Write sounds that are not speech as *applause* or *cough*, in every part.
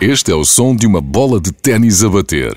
Este é o som de uma bola de ténis a bater.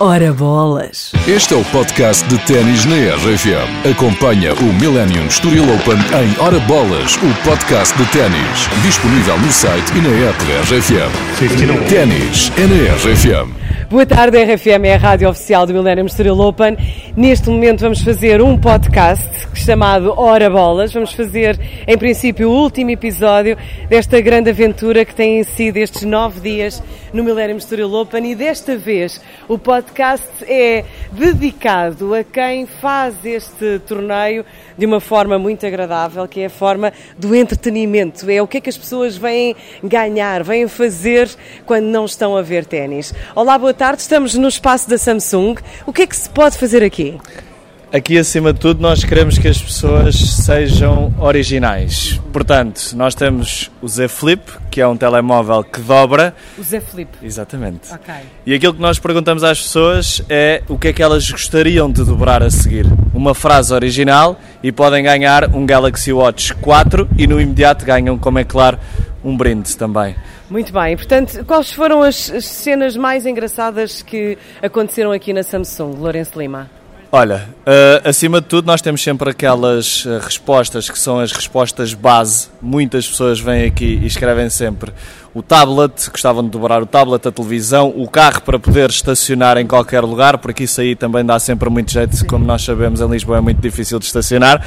Ora bolas! Este é o podcast de ténis na RFM. Acompanha o Millennium Estoril Open em Ora Bolas, o podcast de ténis. Disponível no site e na app da RFM. Ténis é na RFM. Boa tarde, RFM é a rádio oficial do Millennium Estoril Open. Neste momento vamos fazer um podcast chamado Hora Bolas. Vamos fazer, em princípio, o último episódio desta grande aventura que tem sido estes nove dias no Millennium Estoril Open e desta vez o podcast é dedicado a quem faz este torneio de uma forma muito agradável, que é a forma do entretenimento. É o que é que as pessoas vêm ganhar, vêm fazer quando não estão a ver ténis. Olá, boa tarde. Estamos no espaço da Samsung. O que é que se pode fazer aqui? Aqui, acima de tudo, nós queremos que as pessoas sejam originais. Portanto, nós temos o Z Flip, que é um telemóvel que dobra. O Z Flip. Exatamente. Ok. E aquilo que nós perguntamos às pessoas é o que é que elas gostariam de dobrar a seguir. Uma frase original e podem ganhar um Galaxy Watch 4 e no imediato ganham, como é claro, um brinde também. Muito bem. Portanto, quais foram as as cenas mais engraçadas que aconteceram aqui na Samsung, Lourenço Lima? Olha, eh, acima de tudo, nós temos sempre aquelas eh, respostas que são as respostas base. Muitas pessoas vêm aqui e escrevem sempre o tablet, gostavam de dobrar o tablet, a televisão, o carro para poder estacionar em qualquer lugar, porque isso aí também dá sempre muito jeito, como nós sabemos, em Lisboa é muito difícil de estacionar.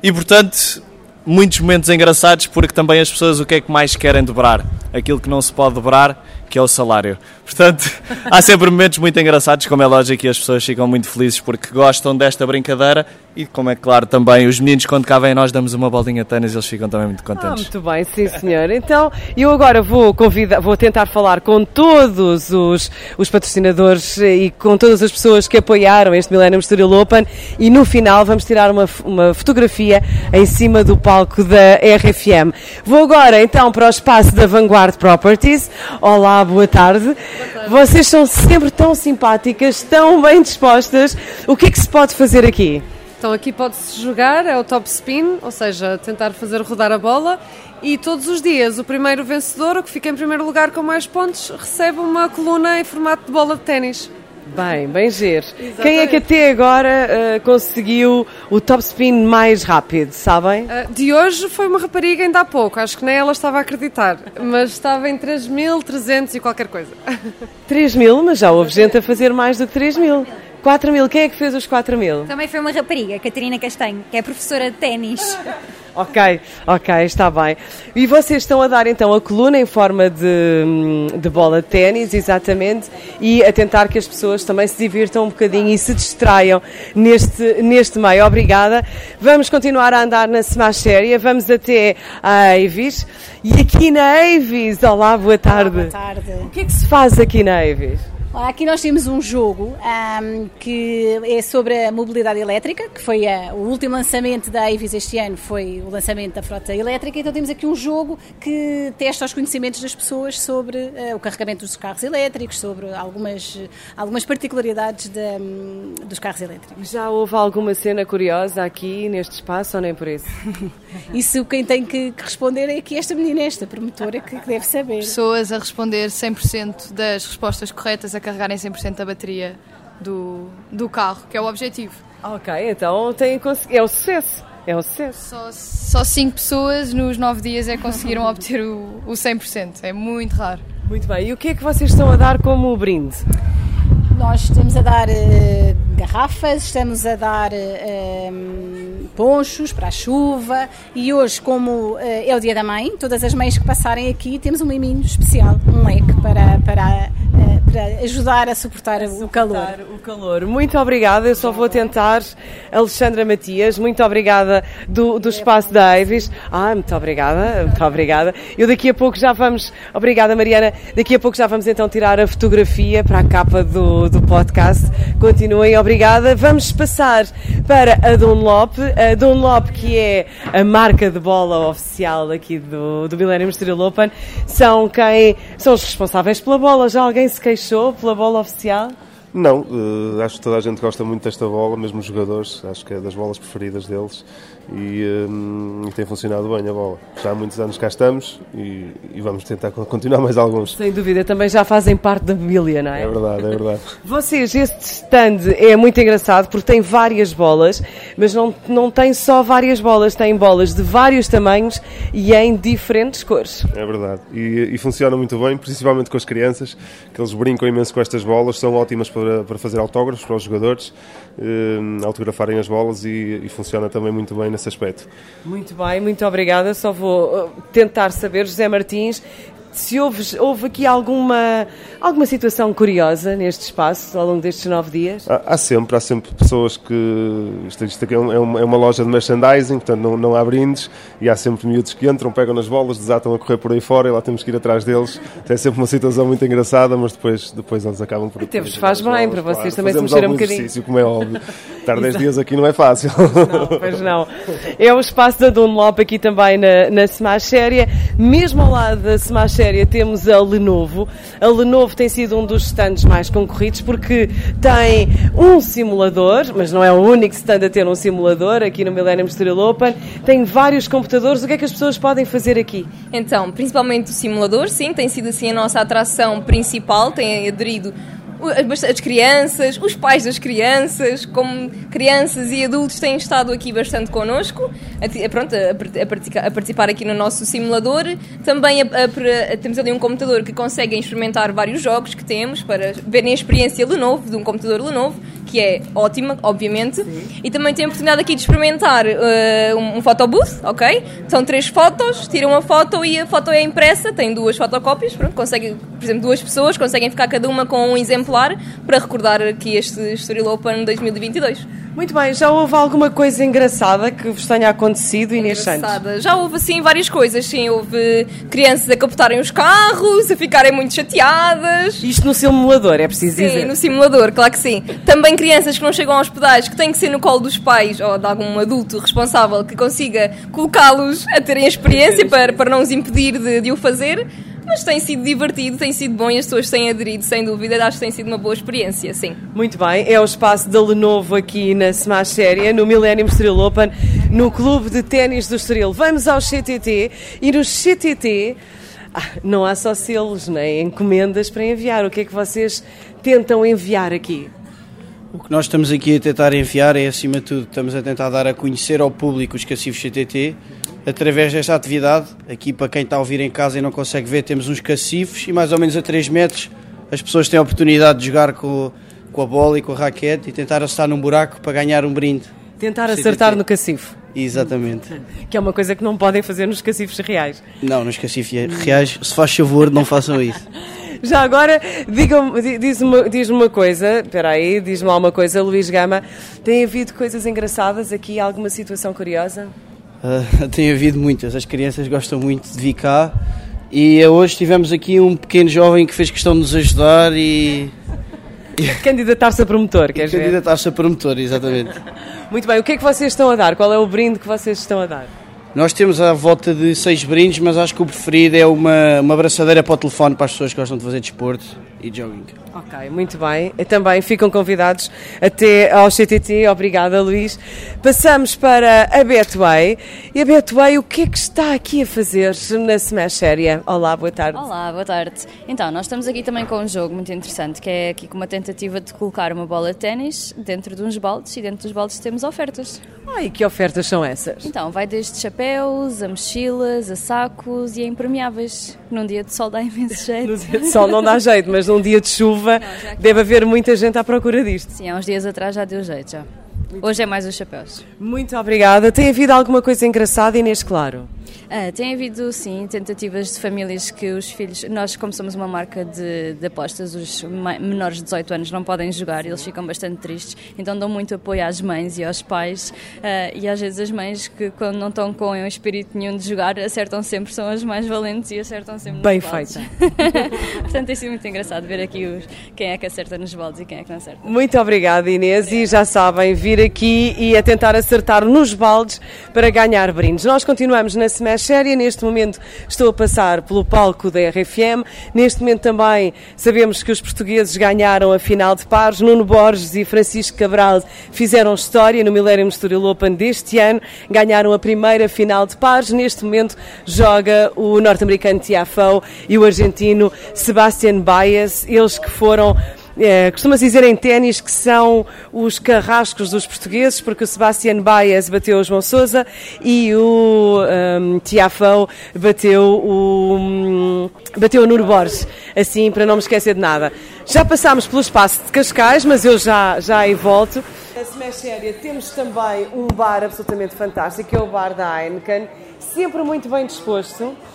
E portanto, muitos momentos engraçados, porque também as pessoas o que é que mais querem dobrar? Aquilo que não se pode dobrar, que é o salário. Portanto, *laughs* há sempre momentos muito engraçados, como é lógico, e as pessoas ficam muito felizes porque gostam desta brincadeira e, como é claro, também os meninos, quando cá vêm nós damos uma bolinha de ténis, eles ficam também muito Ah, contentes. muito bem, sim senhor. Então, eu agora vou convidar, vou tentar falar com todos os, os patrocinadores e com todas as pessoas que apoiaram este Millennium Estoril Open e no final vamos tirar uma, uma fotografia em cima do palco da RFM. Vou agora então para o espaço da Vanguard Properties. Olá, boa tarde. Vocês são sempre tão simpáticas, tão bem dispostas. O que é que se pode fazer aqui? Então aqui pode-se jogar, é o top spin, ou seja, tentar fazer rodar a bola e todos os dias o primeiro vencedor, o que fica em primeiro lugar com mais pontos, recebe uma coluna em formato de bola de ténis. Bem, bem giro. Quem é que até agora eh, conseguiu o top spin mais rápido, sabem? Ah, De hoje foi uma rapariga ainda há pouco, acho que nem ela estava a acreditar, mas estava em 3.300 e qualquer coisa. 3 mil, mas já houve gente a fazer mais do que 3 mil. 4 mil, quem é que fez os 4 mil? Também foi uma rapariga, Catarina Castanho, que é professora de ténis. *laughs* Ok, ok, está bem. E vocês estão a dar então a coluna em forma de, de bola de ténis, exatamente, e a tentar que as pessoas também se divirtam um bocadinho e se distraiam neste, neste meio. Obrigada. Vamos continuar a andar na Smash Séria, vamos até a Avis. E aqui na Avis, olá, boa tarde. Boa tarde. O que é que se faz aqui na Avis? Aqui nós temos um jogo ahm, que é sobre a mobilidade elétrica, que foi ah, o último lançamento da Avis este ano, foi o lançamento da frota elétrica, então temos aqui um jogo que testa os conhecimentos das pessoas sobre ah, o carregamento dos carros elétricos, sobre algumas, algumas particularidades da, hum, dos carros elétricos. Já houve alguma cena curiosa aqui neste espaço ou nem por isso? *laughs* Isso quem tem que, que responder é aqui esta menina, esta promotora, que, que deve saber. pessoas a responder 100% das respostas corretas, a carregarem 100% da bateria do, do carro, que é o objetivo. Ok, então tem, é um sucesso. É um sucesso. Só, só 5 pessoas nos 9 dias é que conseguiram *laughs* obter o, o 100%. É muito raro. Muito bem. E o que é que vocês estão a dar como brinde? Nós estamos a dar eh, garrafas, estamos a dar eh, em, ponchos para a chuva e hoje, como eh, é o dia da mãe, todas as mães que passarem aqui temos um miminho especial, um leque para, para, eh, para ajudar a suportar o calor. O calor. Muito obrigada. Eu só vou tentar. Alexandra Matias, muito obrigada do, do espaço da Avis. Ah, muito obrigada, muito obrigada. Eu daqui a pouco já vamos. Obrigada, Mariana. Daqui a pouco já vamos então tirar a fotografia para a capa do, do podcast. Continuem, obrigada. Vamos passar para a Dunlop. A Dunlop, que é a marca de bola oficial aqui do, do Millennium Estoril Open, são quem são os responsáveis pela bola. Já alguém se queixou pela bola oficial? Não, eh, acho que toda a gente gosta muito desta bola, mesmo os jogadores, acho que é das bolas preferidas deles e, hum, e, tem funcionado bem a bola. Já há muitos anos cá estamos e, e, vamos tentar continuar mais alguns. Sem dúvida, também já fazem parte da família, não é? É verdade, é verdade. *laughs* Vocês, este stand é muito engraçado porque tem várias bolas, mas não, não tem só várias bolas, tem bolas de vários tamanhos e em diferentes cores. É verdade, e, e funciona muito bem, principalmente com as crianças, que eles brincam imenso com estas bolas, são ótimas para, para fazer autógrafos para os jogadores, eh, autografarem as bolas e funciona também muito bem nesse aspecto. Muito bem, muito obrigada. Só vou uh, tentar saber, José Martins, se houve, houve aqui alguma, alguma situação curiosa neste espaço ao longo destes nove dias? Há, há sempre, há sempre pessoas que. Isto, isto aqui é, é uma, é uma, loja de merchandising, portanto não, não há brindes, e há sempre miúdos que entram, pegam nas bolas, desatam a correr por aí fora e lá temos que ir atrás deles. É sempre uma situação muito engraçada, mas depois, depois eles acabam por. Até vos faz bem, para vocês claro, também se mexerem um bocadinho. exercício, como é óbvio. Estar 10 dias aqui não é fácil. Não, pois não. É o espaço da Dunlop aqui também na, na Smash Séria. Mesmo ao lado da Smash Temos a Lenovo. A Lenovo tem sido um dos stands mais concorridos porque tem um simulador, mas não é o único stand a ter um simulador aqui no Millennium Studio Open. Tem vários computadores. O que é que as pessoas podem fazer aqui? Então, principalmente o simulador, sim, tem sido assim a nossa atração principal, tem aderido as crianças, os pais das crianças, como crianças e adultos têm estado aqui bastante connosco, a, pronto, a, a, participar aqui no nosso simulador. Também temos ali um computador que consegue experimentar vários jogos que temos para verem a experiência Lenovo, de um computador Lenovo, que é ótima, obviamente. Sim. E também tem a oportunidade aqui de experimentar uh, um, um photobooth, ok? São três fotos, tiram uma foto e a foto é impressa, tem duas fotocópias, pronto, consegue, por exemplo, duas pessoas conseguem ficar cada uma com um exemplar para recordar aqui este Estoril Open 2022. Muito bem, já houve alguma coisa engraçada que vos tenha acontecido, Inês Santos? Já houve, sim, várias coisas. Sim, houve crianças a capotarem os carros, a ficarem muito chateadas. Isto no simulador, é preciso sim, dizer? Sim, no simulador, claro que sim. Também crianças que não chegam aos pedais, que têm que ser no colo dos pais ou de algum adulto responsável que consiga colocá-los a terem a experiência para, para não os impedir de, de o fazer. Mas tem sido divertido, tem sido bom e as pessoas têm aderido, sem dúvida. Acho que tem sido uma boa experiência, sim. Muito bem, é o espaço da Lenovo aqui na Smash Séria, no Millennium Estoril Open, no Clube de Ténis do Estoril. Vamos ao CTT e no CTT ah, não há só selos nem encomendas para enviar. O que é que vocês tentam enviar aqui? O que nós estamos aqui a tentar enviar é, acima de tudo, estamos a tentar dar a conhecer ao público os cacifos CTT através desta atividade. Aqui, para quem está a ouvir em casa e não consegue ver, temos uns cacifos e mais ou menos a 3 metros as pessoas têm a oportunidade de jogar com, com a bola e com a raquete e tentar acertar num buraco para ganhar um brinde. Tentar acertar no cacifo. Exatamente. *laughs* Que é uma coisa que não podem fazer nos cacifos reais. Não, nos cacifos reais, se faz favor, não façam isso. *laughs* Já agora, diz-me diz uma coisa, espera aí, diz-me alguma coisa, Luís Gama, tem havido coisas engraçadas aqui, alguma situação curiosa? Uh, *laughs* tem havido muitas. As crianças gostam muito de vir cá e hoje tivemos aqui um pequeno jovem que fez questão de nos ajudar e. *laughs* Candidatar-se a promotor, queres ver? Candidatar-se a promotor, exatamente. *laughs* Muito bem, o que é que vocês estão a dar? Qual é o brinde que vocês estão a dar? Nós temos à volta de seis brindes, mas acho que o preferido é uma, uma abraçadeira para o telefone para as pessoas que gostam de fazer desporto e jogging. Ok, muito bem. E também ficam convidados até ao CTT. Obrigada, Luís. Passamos para a Betway. E a Betway, o que é que está aqui a fazer na Smash Séria? Olá, boa tarde. Olá, boa tarde. Então, nós estamos aqui também com um jogo muito interessante, que é aqui com uma tentativa de colocar uma bola de ténis dentro de uns baldes e dentro dos baldes temos ofertas. Ah, e que ofertas são essas? Então, vai desde chapéus, a mochilas, a sacos e a impermeáveis. Num dia de sol dá imenso *laughs* jeito. Num dia de sol não dá jeito, mas num dia de chuva não, deve haver muita gente à procura disto. Sim, há uns dias atrás já deu jeito já. Hoje é mais os chapéus. Muito obrigada. Tem havido alguma coisa engraçada, Inês Claro? Ah, tem havido, sim, tentativas de famílias que os filhos. Nós, como somos uma marca de, de apostas, os menores de 18 anos não podem jogar e eles ficam bastante tristes. Então dão muito apoio às mães e aos pais. Ah, e às vezes as mães, que quando não estão com um espírito nenhum de jogar, acertam sempre, são as mais valentes e acertam sempre Bem feito. *laughs* Portanto, tem sido muito engraçado ver aqui os, quem é que acerta nos baldes e quem é que não acerta. Muito obrigada, Inês. E já sabem, vir aqui e a tentar acertar nos baldes para ganhar brindes. Nós continuamos na Smash Série. Neste momento estou a passar pelo palco da RFM. Neste momento também sabemos que os portugueses ganharam a final de pares. Nuno Borges e Francisco Cabral fizeram história no Millennium Estoril Open deste ano. Ganharam a primeira final de pares. Neste momento joga o norte-americano Tiafoe e o argentino Sebastian Baez. Eles que foram é, Costuma-se dizer em ténis que são os carrascos dos portugueses, porque o Sebastián Baez bateu o João Sousa e o um, Tiafão bateu o, um, bateu o Nuno Borges, assim para não me esquecer de nada. Já passámos pelo espaço de Cascais, mas eu já, já aí volto. Na Smash Séria temos também um bar absolutamente fantástico, que é o bar da Heineken, sempre muito bem disposto. *laughs*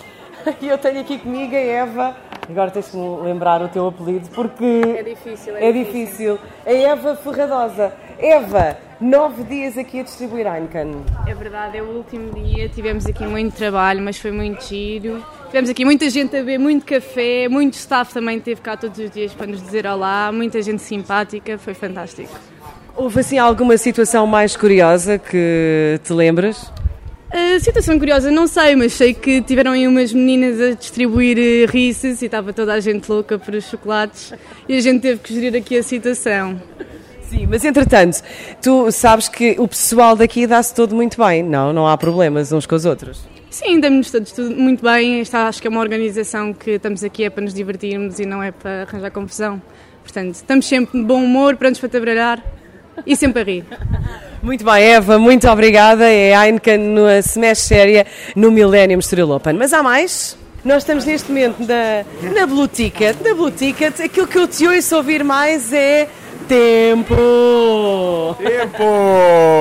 E eu tenho aqui comigo a Eva Agora tens que me lembrar o teu apelido porque. É difícil, é, é difícil. A Eva Ferradosa. Eva, nove dias aqui a distribuir Heineken. É verdade, é o último dia. Tivemos aqui muito trabalho, mas foi muito giro. Tivemos aqui muita gente a beber muito café, muito staff também teve cá todos os dias para nos dizer olá, muita gente simpática, foi fantástico. Houve assim alguma situação mais curiosa que te lembras? A situação curiosa não sei, mas sei que tiveram aí umas meninas a distribuir Reese's e estava toda a gente louca por os chocolates e a gente teve que gerir aqui a situação. Sim, mas entretanto, tu sabes que o pessoal daqui dá-se todo muito bem, não? Não há problemas uns com os outros? Sim, damos-nos todos tudo muito bem. Esta acho que é uma organização que estamos aqui é para nos divertirmos e não é para arranjar confusão. Portanto, estamos sempre de bom humor, prontos para trabalhar e sempre a rir. *laughs* Muito bem, Eva, muito obrigada. É a Heineken no Smash Séria no Millennium Estoril Open. Mas há mais? Nós estamos neste momento na, na Blue Ticket. Na Blue Ticket, aquilo que eu te ouço ouvir mais é tempo. Tempo!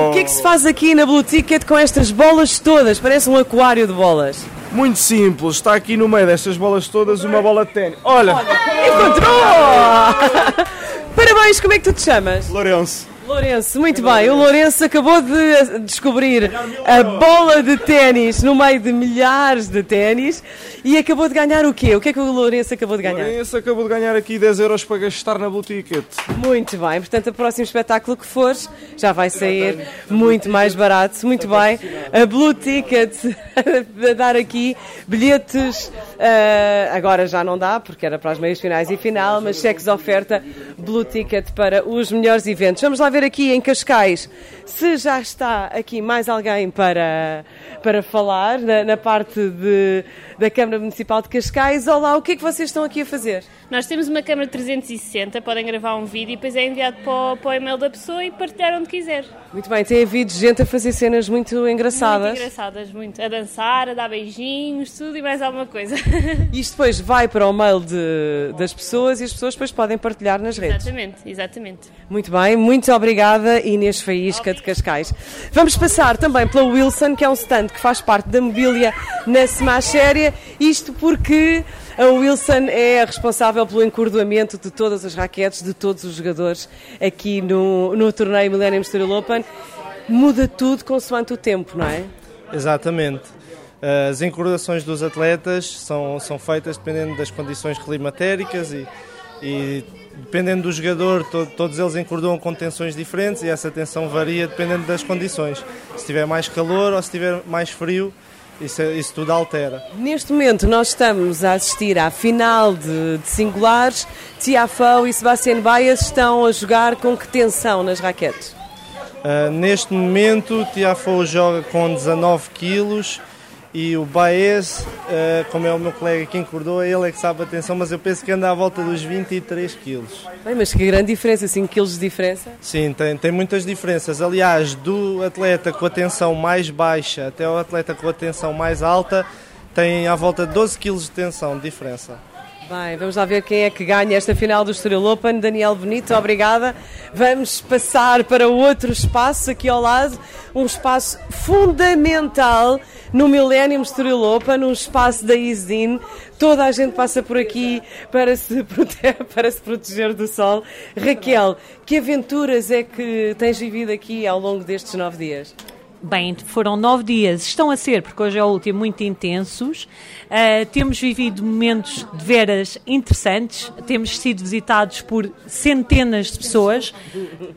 O que é que se faz aqui na Blue Ticket com estas bolas todas? Parece um aquário de bolas. Muito simples, está aqui no meio destas bolas todas uma bola de ténis. Olha! Encontrou! *laughs* Parabéns, como é que tu te chamas? Lourenço. Lourenço, muito bem. O Lourenço acabou de descobrir a bola de ténis no meio de milhares de ténis e acabou de ganhar o quê? O que é que o Lourenço acabou de ganhar? O Lourenço acabou de ganhar aqui 10 euros para gastar na Blue Ticket. Muito bem. Portanto, o próximo espetáculo que fores já vai sair muito mais barato. Muito bem. A Blue Ticket *laughs* a dar aqui bilhetes. Uh, agora já não dá, porque era para as meias finais e final, mas cheques de oferta Blue Ticket para os melhores eventos. Vamos lá ver aqui em Cascais se já está aqui mais alguém para, para falar na, na parte de, da Câmara Municipal de Cascais. Olá, o que é que vocês estão aqui a fazer? Nós temos uma câmara 360, podem gravar um vídeo e depois é enviado para o, para o e-mail da pessoa e partilhar onde quiser. Muito bem, tem havido gente a fazer cenas muito engraçadas. Muito engraçadas, muito. A dançar, a dar beijinhos, tudo e mais alguma coisa. Isto depois vai para o mail de, das pessoas e as pessoas depois podem partilhar nas redes. Exatamente, exatamente. Muito bem, muito obrigada Inês Faísca de Cascais. Vamos passar também pela Wilson, que é um stand que faz parte da mobília na Séria, isto porque a Wilson é a responsável pelo encordoamento de todas as raquetes, de todos os jogadores aqui no, no torneio Millennium Steel Open. Muda tudo consoante o tempo, não é? Exatamente. As encordações dos atletas são, são feitas dependendo das condições climatéricas e, e dependendo do jogador, to, todos eles encordam com tensões diferentes e essa tensão varia dependendo das condições. Se tiver mais calor ou se tiver mais frio, isso, isso tudo altera. Neste momento nós estamos a assistir à final de, de singulares. Tiafão e Sebastián Baez estão a jogar com que tensão nas raquetes? Uh, neste momento, Tiafão joga com 19 quilos e o Baez, uh, como é o meu colega que encordou, ele é que sabe a atenção, mas eu penso que anda à volta dos 23 quilos. Bem, mas que grande diferença, 5 quilos de diferença? Sim, tem, tem muitas diferenças. Aliás, do atleta com a tensão mais baixa até o atleta com a tensão mais alta, tem à volta de 12 quilos de tensão de diferença. Bem, vamos lá ver quem é que ganha esta final do Estoril Open. Daniel Bonito, obrigada. Vamos passar para outro espaço aqui ao lado, um espaço fundamental no Millennium Estoril Open, um espaço da ISIN. Toda a gente passa por aqui para se, *laughs* proteger, para se proteger do sol. Raquel, que aventuras é que tens vivido aqui ao longo destes nove dias? Bem, foram nove dias, estão a ser, porque hoje é o último, muito intensos. Uh, temos vivido momentos de veras interessantes, temos sido visitados por centenas de pessoas.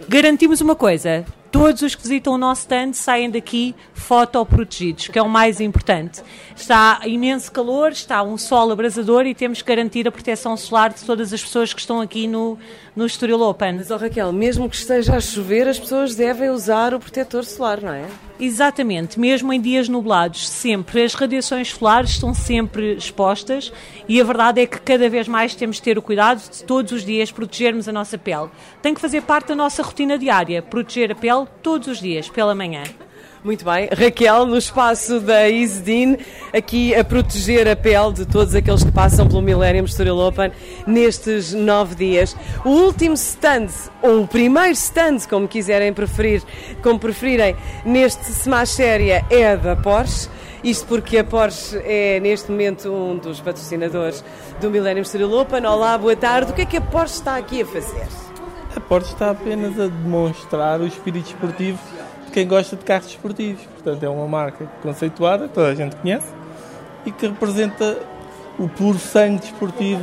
Garantimos uma coisa: todos os que visitam o nosso stand saem daqui fotoprotegidos, que é o mais importante. Está imenso calor, está um sol abrasador e temos que garantir a proteção solar de todas as pessoas que estão aqui no, no Estoril Open. Mas, oh Raquel, mesmo que esteja a chover, as pessoas devem usar o protetor solar, não é? Exatamente, mesmo em dias nublados, sempre. As radiações solares estão sempre expostas e a verdade é que cada vez mais temos de ter o cuidado de todos os dias protegermos a nossa pele. Tem que fazer parte da nossa rotina diária, proteger a pele todos os dias, pela manhã. Muito bem. Raquel, no espaço da Isdin, aqui a proteger a pele de todos aqueles que passam pelo Millennium Story Open nestes nove dias. O último stand, ou o primeiro stand, como quiserem preferir, como preferirem, neste Smash Séria é da Porsche. Isto porque a Porsche é neste momento um dos patrocinadores do Millennium Story Open. Olá, boa tarde. O que é que a Porsche está aqui a fazer? A Porsche está apenas a demonstrar o espírito esportivo quem gosta de carros esportivos. Portanto, é uma marca conceituada, toda a gente conhece, e que representa o puro sangue desportivo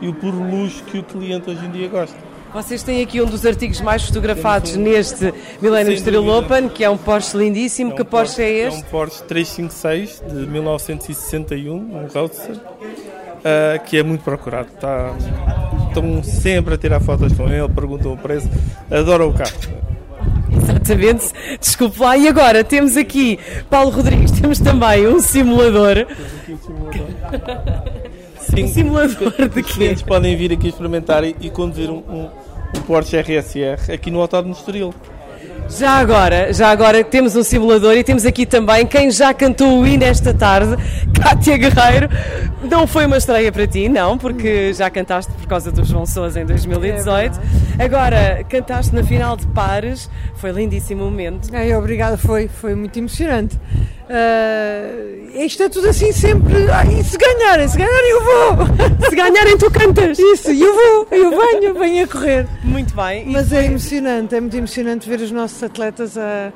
e o puro luxo que o cliente hoje em dia gosta. Vocês têm aqui um dos artigos mais fotografados neste Millennium Street Open, que é um Porsche lindíssimo. É um que Porsche, Porsche, é este? É um Porsche 356 de 1961, um Roadster, uh, que é muito procurado. Está, estão sempre a tirar fotos com ele, perguntam o preço, adoram o carro. Exatamente, desculpe lá. E agora temos aqui Paulo Rodrigues, temos também um simulador. Sim, um simulador de Os clientes podem vir aqui experimentar e, e conduzir um, um, um Porsche RSR aqui no Autódromo Estoril. Já agora, já agora temos um simulador e temos aqui também quem já cantou o hino esta tarde, Cátia Guerreiro. Não foi uma estreia para ti, não, porque já cantaste por causa do João Sousa em 2018. É agora, cantaste na final de pares, foi lindíssimo momento. É, obrigada, foi, foi muito emocionante. Uh, isto é tudo assim sempre. Ah, e se ganharem, se ganharem eu vou! *laughs* Se ganharem tu cantas! Isso, eu vou, eu venho, venho a correr. Muito bem. Mas é emocionante, é muito emocionante ver os nossos atletas a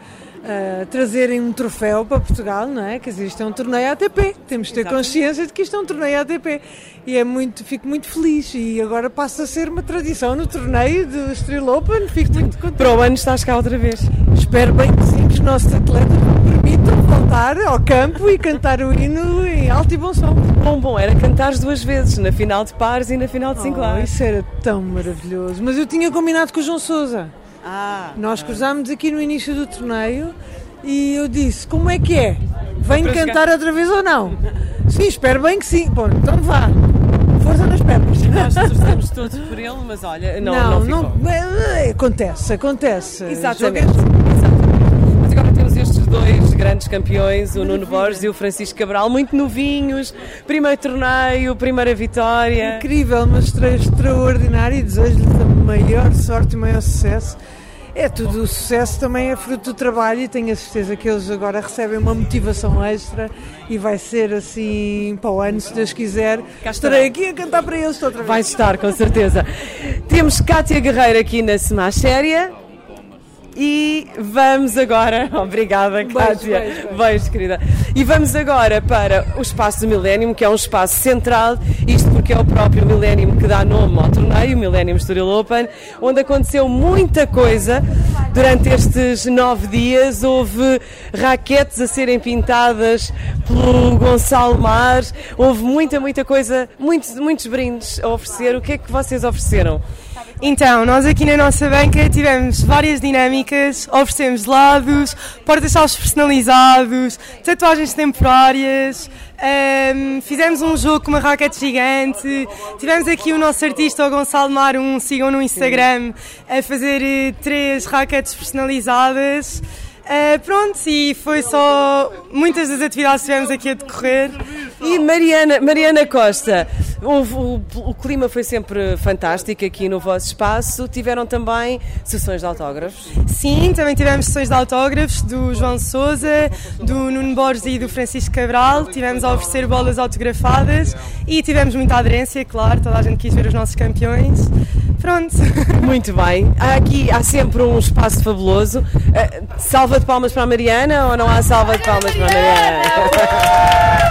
uh, trazerem um troféu para Portugal, não é? Quer dizer, isto é um torneio ATP, temos de ter Exatamente. consciência de que isto é um torneio ATP e é muito, fico muito feliz e agora passa a ser uma tradição no torneio do Estrela Open, fico muito contente. Para o ano estás cá outra vez. Espero bem que sim, que os nossos atletas me permitam voltar ao campo e cantar o hino em alto e bom som. Bom, bom, era cantar duas vezes, na final de pares e na final de singulares. Oh, isso era tão maravilhoso, mas eu tinha combinado com o João Sousa. Ah, Nós cruzámos aqui no início do torneio e eu disse: Como é que é? Vem cantar outra vez ou não? Sim, espero bem que sim. Bom, então vá. Força nas pernas. Nós *laughs* torcemos todos por ele, mas olha, não, não, não, não é, Acontece, acontece. Exatamente. Mas agora temos estes dois grandes campeões, o Nuno Borges e o Francisco Cabral, muito novinhos, primeiro torneio, primeira vitória. Incrível, uma estreia extraordinária e desejo-lhes a maior sorte e maior sucesso é tudo, o sucesso também é fruto do trabalho e tenho a certeza que eles agora recebem uma motivação extra e vai ser assim para o ano, se Deus quiser. Estarei aqui a cantar para eles outra vez. Vai estar, com certeza. Temos Cátia Guerreiro aqui na Semax Séria. E vamos agora, *laughs* obrigada beijo, beijo, beijo. querida. E vamos agora para o espaço do Millennium, que é um espaço central, isto porque é o próprio Millennium que dá nome ao torneio, o Millennium Estoril Open, onde aconteceu muita coisa durante estes nove dias. Houve raquetes a serem pintadas pelo Gonçalo Mar, houve muita, muita coisa, muitos, muitos brindes a oferecer. O que é que vocês ofereceram? Então, nós aqui na nossa banca tivemos várias dinâmicas, oferecemos lados, porta-chaves personalizados, tatuagens temporárias, um, fizemos um jogo com uma raquete gigante, tivemos aqui o nosso artista, o Gonçalo Mar, um sigam no Instagram, a fazer uh, três raquetes personalizadas. Uh, pronto, e foi só muitas das atividades que tivemos aqui a decorrer. E Mariana, Mariana Costa, o, o, o, clima foi sempre fantástico aqui no vosso espaço. Tiveram também sessões de autógrafos? Sim, também tivemos sessões de autógrafos do João Souza, do Nuno Borges e do Francisco Cabral. Tivemos a oferecer bolas autografadas e tivemos muita aderência, claro, toda a gente quis ver os nossos campeões. Pronto. *laughs* Muito bem. Há aqui há sempre um espaço fabuloso. Uh, salva de palmas para a Mariana ou não há salva de palmas para a Mariana? *laughs*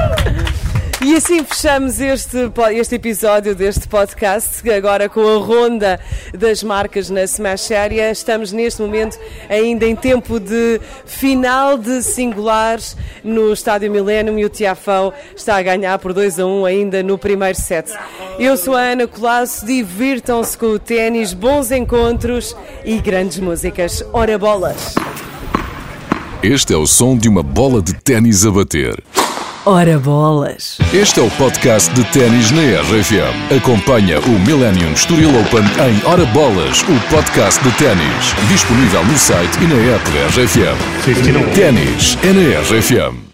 E assim fechamos este, este episódio deste podcast, agora com a ronda das marcas na Smash Area. Estamos neste momento ainda em tempo de final de singulares no Estádio Millennium e o Tiafão está a ganhar por 2 a 1 ainda no primeiro set. Eu sou a Ana Colasso, divirtam-se com o ténis, bons encontros e grandes músicas. Ora bolas! Este é o som de uma bola de ténis a bater. Ora bolas! Este é o podcast de ténis na RFM. Acompanha o Millennium Estoril Open em Ora Bolas, o podcast de ténis. Disponível no site e na app da RFM. Ténis é na RFM.